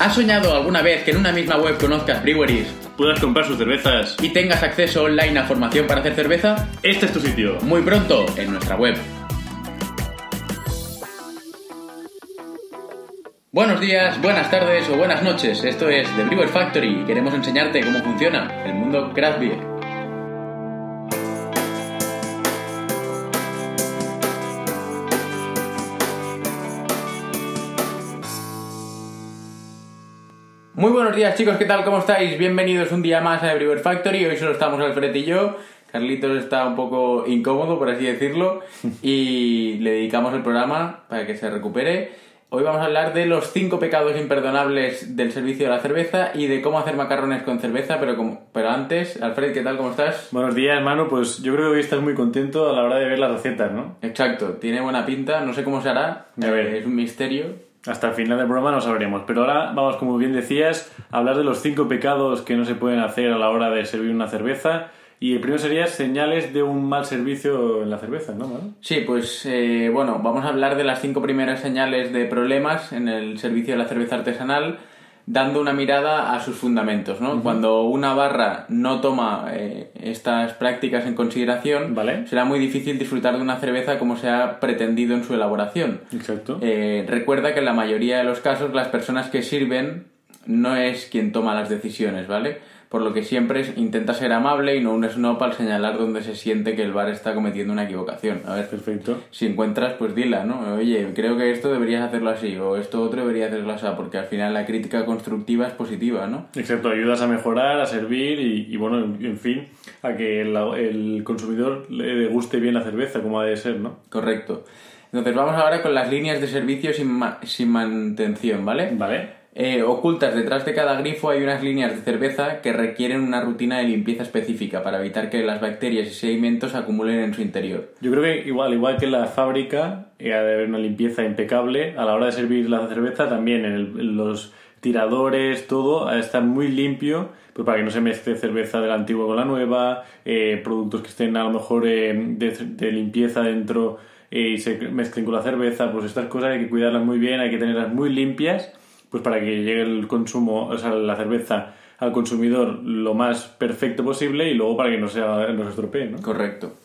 ¿Has soñado alguna vez que en una misma web conozcas breweries puedas comprar sus cervezas y tengas acceso online a formación para hacer cerveza? Este es tu sitio. Muy pronto en nuestra web. Buenos días, buenas tardes o buenas noches. Esto es The Brewer Factory y queremos enseñarte cómo funciona el mundo craft beer. Muy buenos días chicos, ¿qué tal? ¿Cómo estáis? Bienvenidos un día más a Brewer Factory. Hoy solo estamos Alfred y yo. Carlitos está un poco incómodo, por así decirlo, y le dedicamos el programa para que se recupere. Hoy vamos a hablar de los cinco pecados imperdonables del servicio de la cerveza y de cómo hacer macarrones con cerveza, pero, como, pero antes, Alfred, ¿qué tal? ¿Cómo estás? Buenos días, hermano. Pues yo creo que hoy estás muy contento a la hora de ver las recetas, ¿no? Exacto, tiene buena pinta, no sé cómo se hará, A ver. es un misterio. Hasta el final del programa no sabremos. Pero ahora vamos, como bien decías, a hablar de los cinco pecados que no se pueden hacer a la hora de servir una cerveza. Y el primero sería señales de un mal servicio en la cerveza, ¿no? Manu? Sí, pues eh, bueno, vamos a hablar de las cinco primeras señales de problemas en el servicio de la cerveza artesanal, dando una mirada a sus fundamentos, ¿no? Cuando una barra no toma eh, estas prácticas en consideración, Vale. será muy difícil disfrutar de una cerveza como se ha pretendido en su elaboración. Exacto. Eh, recuerda que en la mayoría de los casos las personas que sirven no es quien toma las decisiones, ¿vale? Por lo que siempre es- intenta ser amable y no un snob al señalar donde se siente que el bar está cometiendo una equivocación. A ver, Perfecto. si encuentras, pues dila, ¿no? Oye, creo que esto deberías hacerlo así, o esto otro debería hacerlo así, porque al final la crítica constructiva es positiva, ¿no? Exacto, ayudas a mejorar, a servir y, y, bueno, en, fin, a que la- el consumidor le guste bien la cerveza, como ha de ser, ¿no? Correcto. Entonces vamos ahora con las líneas de servicio sin, ma- sin mantención, ¿vale? Vale. Eh, ocultas detrás de cada grifo hay unas líneas de cerveza que requieren una rutina de limpieza específica para evitar que las bacterias y sedimentos se acumulen en su interior. Yo creo que igual, igual que en la fábrica, eh, ha de haber una limpieza impecable. A la hora de servir la cerveza, también en, el- en los tiradores, todo, ha de estar muy limpio, pues para que no se mezcle cerveza de la antigua con la nueva, eh, productos que estén a lo mejor eh, de, de limpieza dentro eh, y se mezclen con la cerveza, pues estas cosas hay que cuidarlas muy bien, hay que tenerlas muy limpias, pues para que llegue el consumo, o sea, la cerveza al consumidor lo más perfecto posible y luego para que no, sea, no se estropee, ¿no? Correcto.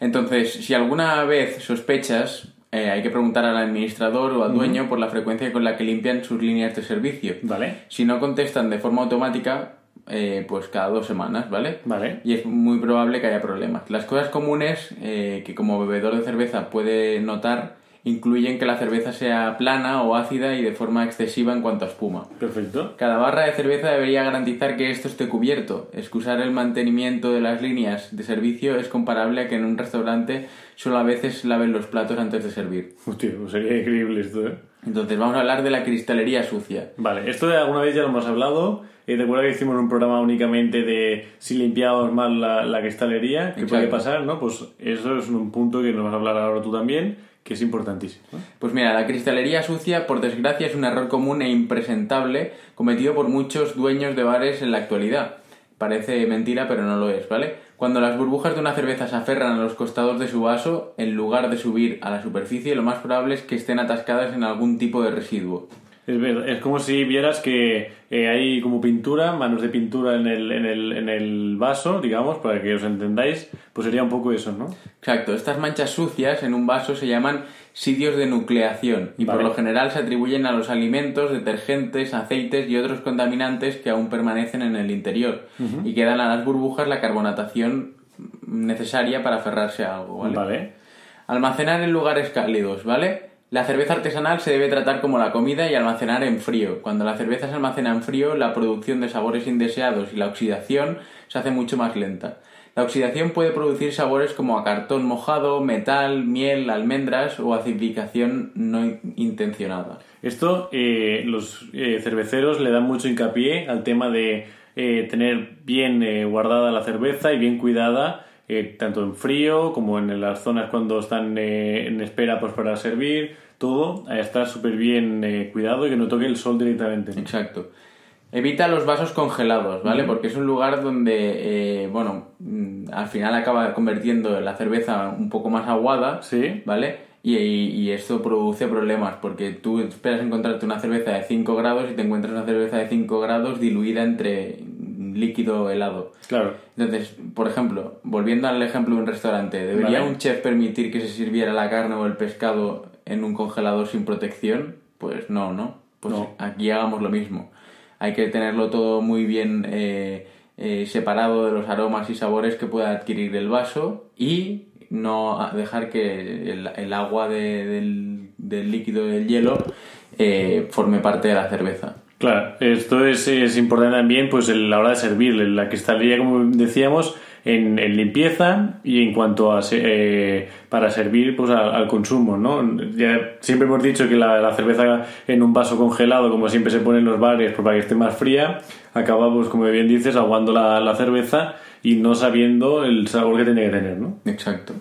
Entonces, si alguna vez sospechas, eh, hay que preguntar al administrador o al dueño por la frecuencia con la que limpian sus líneas de servicio. Vale. Si no contestan de forma automática, eh, pues cada dos semanas, ¿vale? Vale. Y es muy probable que haya problemas. Las cosas comunes eh, que como bebedor de cerveza puede notar incluyen que la cerveza sea plana o ácida y de forma excesiva en cuanto a espuma. Perfecto. Cada barra de cerveza debería garantizar que esto esté cubierto. Excusar el mantenimiento de las líneas de servicio es comparable a que en un restaurante solo a veces laven los platos antes de servir. Hostia, pues sería increíble esto, ¿eh? Entonces vamos a hablar de la cristalería sucia. Vale, esto de alguna vez ya lo hemos hablado. Eh, recuerda que hicimos un programa únicamente de si limpiamos mal la, la cristalería, qué puede pasar, ¿no? Pues eso es un punto que nos vas a hablar ahora tú también, que es importantísimo. ¿no? Pues mira, la cristalería sucia, por desgracia, es un error común e impresentable cometido por muchos dueños de bares en la actualidad. Parece mentira, pero no lo es, ¿vale? Cuando las burbujas de una cerveza se aferran a los costados de su vaso, en lugar de subir a la superficie, lo más probable es que estén atascadas en algún tipo de residuo. Es, verdad, es como si vieras que eh, hay como pintura, manos de pintura en el, en, el, en el vaso, digamos, para que os entendáis, pues sería un poco eso, ¿no? Exacto, estas manchas sucias en un vaso se llaman sitios de nucleación y por lo general se atribuyen a los alimentos, detergentes, aceites y otros contaminantes que aún permanecen en el interior y que dan a las burbujas la carbonatación necesaria para aferrarse a algo, ¿vale? Vale. Almacenar en lugares cálidos, ¿vale? La cerveza artesanal se debe tratar como la comida y almacenar en frío. Cuando la cerveza se almacena en frío, la producción de sabores indeseados y la oxidación se hace mucho más lenta. La oxidación puede producir sabores como a cartón mojado, metal, miel, almendras o acidificación no in- intencionada. Esto, eh, los eh, cerveceros le dan mucho hincapié al tema de eh, tener bien guardada la cerveza y bien cuidada, eh, tanto en frío como en las zonas cuando están eh, en espera pues, para servir, todo a estar súper bien eh, cuidado y que no toque el sol directamente. Exacto. Evita los vasos congelados, ¿vale? Porque es un lugar donde, bueno, mm, al final acaba convirtiendo la cerveza un poco más aguada, Sí. ¿vale? Y, y- y esto produce problemas porque tú esperas encontrarte una cerveza de 5 grados y te encuentras una cerveza de 5 grados diluida entre líquido helado. Claro. Entonces, por ejemplo, volviendo al ejemplo de un restaurante, ¿debería Vale. un chef permitir que se sirviera la carne o el pescado en un congelador sin protección? Pues no, ¿no? Pues No. aquí hagamos lo mismo. Hay que tenerlo todo muy bien eh, eh, separado de los aromas y sabores que pueda adquirir el vaso y no dejar que el, el agua de- del, del líquido del hielo eh, forme parte de la cerveza. Claro, esto es, es importante también pues en la hora de servir, la cristalería, como decíamos, en, en limpieza y en cuanto a eh, para servir pues al, al consumo, ¿no? Ya siempre hemos dicho que la, la cerveza en un vaso congelado, como siempre se pone en los bares pues, para que esté más fría, acaba pues como bien dices aguando la, la cerveza y no sabiendo el sabor que tiene que tener, ¿no? Exacto.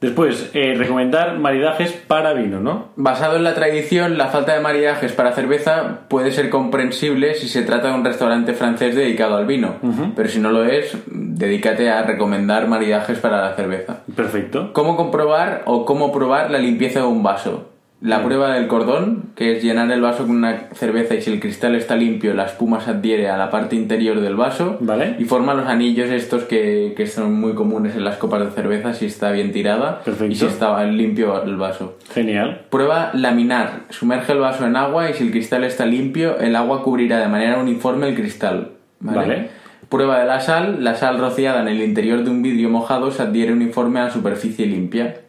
Después, eh, recomendar maridajes para vino, ¿no? Basado en la tradición, la falta de maridajes para cerveza puede ser comprensible si se trata de un restaurante francés dedicado al vino, pero si no lo es, dedícate a recomendar maridajes para la cerveza. Perfecto. ¿Cómo comprobar o cómo probar la limpieza de un vaso? La prueba del cordón, que es llenar el vaso con una cerveza y si el cristal está limpio, la espuma se adhiere a la parte interior del vaso Vale. y forma los anillos estos que, que son muy comunes en las copas de cerveza si está bien tirada Perfecto. y si está limpio el vaso. Genial. Prueba laminar. Sumerge el vaso en agua y si el cristal está limpio, el agua cubrirá de manera uniforme el cristal. ¿vale? Vale. Prueba de la sal. La sal rociada en el interior de un vidrio mojado se adhiere uniforme a la superficie limpia.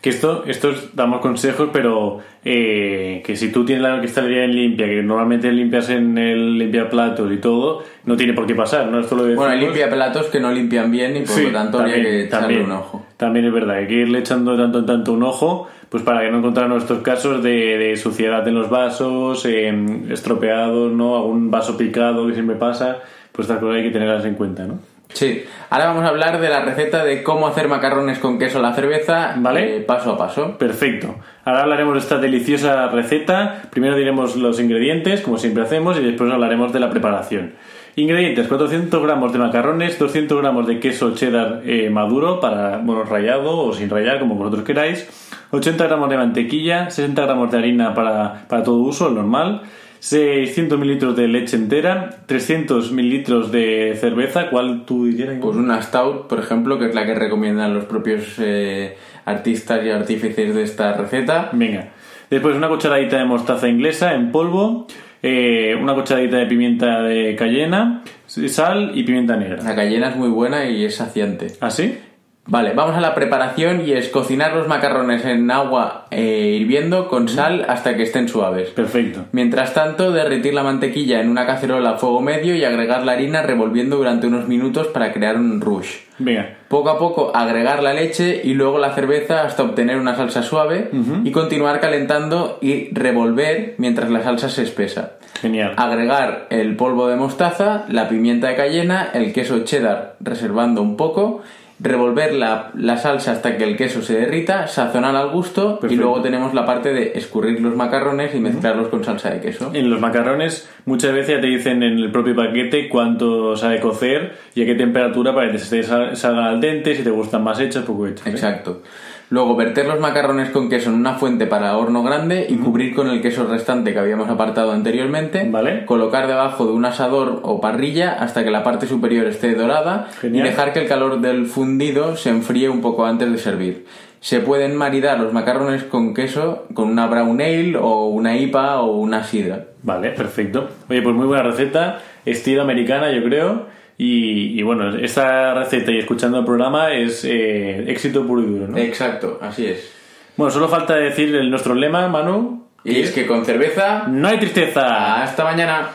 Que esto, estos damos consejos, pero eh, que si tú tienes la cristalería en limpia, que normalmente limpias en el limpiaplatos y todo, no tiene por qué pasar, ¿no? Esto lo decimos. Bueno, hay limpia platos que no limpian bien y por Sí, lo tanto habría también, que echarle también, un ojo. También es verdad, hay que irle echando tanto en tanto un ojo, pues para que no encontrarnos estos casos de, de suciedad en los vasos, eh, estropeados, ¿no? Algún vaso picado que siempre pasa, pues estas cosas hay que tenerlas en cuenta, ¿no? Sí. Ahora vamos a hablar de la receta de cómo hacer macarrones con queso a la cerveza Vale. eh, paso a paso. Perfecto. Ahora hablaremos de esta deliciosa receta. Primero diremos los ingredientes, como siempre hacemos, y después hablaremos de la preparación. Ingredientes: 400 gramos de macarrones, 200 gramos de queso cheddar eh, maduro, para, bueno, rallado o sin rallar, como vosotros queráis, 80 gramos de mantequilla, 60 gramos de harina para, para todo uso, el normal, 600 mililitros de leche entera, 300 mililitros de cerveza, ¿cuál tú dirías? Pues una stout, por ejemplo, que es la que recomiendan los propios eh, artistas y artífices de esta receta. Venga. Después una cucharadita de mostaza inglesa en polvo, eh, una cucharadita de pimienta de cayena, sal y pimienta negra. La cayena es muy buena y es saciante. ¿Así? Vale, vamos a la preparación y es cocinar los macarrones en agua eh, hirviendo con sal hasta que estén suaves. Perfecto. Mientras tanto, derretir la mantequilla en una cacerola a fuego medio y agregar la harina revolviendo durante unos minutos para crear un rush. Venga. Poco a poco agregar la leche y luego la cerveza hasta obtener una salsa suave y continuar calentando y revolver mientras la salsa se espesa. Genial. Agregar el polvo de mostaza, la pimienta de cayena, el queso cheddar reservando un poco, revolver la, la salsa hasta que el queso se derrita, sazonar al gusto y luego tenemos la parte de escurrir los macarrones y mezclarlos con salsa de queso. En los macarrones muchas veces ya te dicen en el propio paquete cuánto sabe cocer y a qué temperatura para que te sal- salgan al dente, si te gustan más hechas, poco hechas. ¿eh? Exacto. Luego verter los macarrones con queso en una fuente para horno grande y cubrir con el queso restante que habíamos apartado anteriormente. Vale. Colocar debajo de un asador o parrilla hasta que la parte superior esté dorada Genial. y dejar que el calor del fundido se enfríe un poco antes de servir. Se pueden maridar los macarrones con queso con una brown ale o una IPA o una sidra. Vale, perfecto. Oye, pues muy buena receta, estilo americana, yo creo. Y, y bueno, esta receta y escuchando el programa es eh, éxito puro y duro, ¿no? Exacto, así es. Bueno, solo falta decir el, nuestro lema, Manu. Y es que con cerveza... No hay tristeza. Hasta mañana.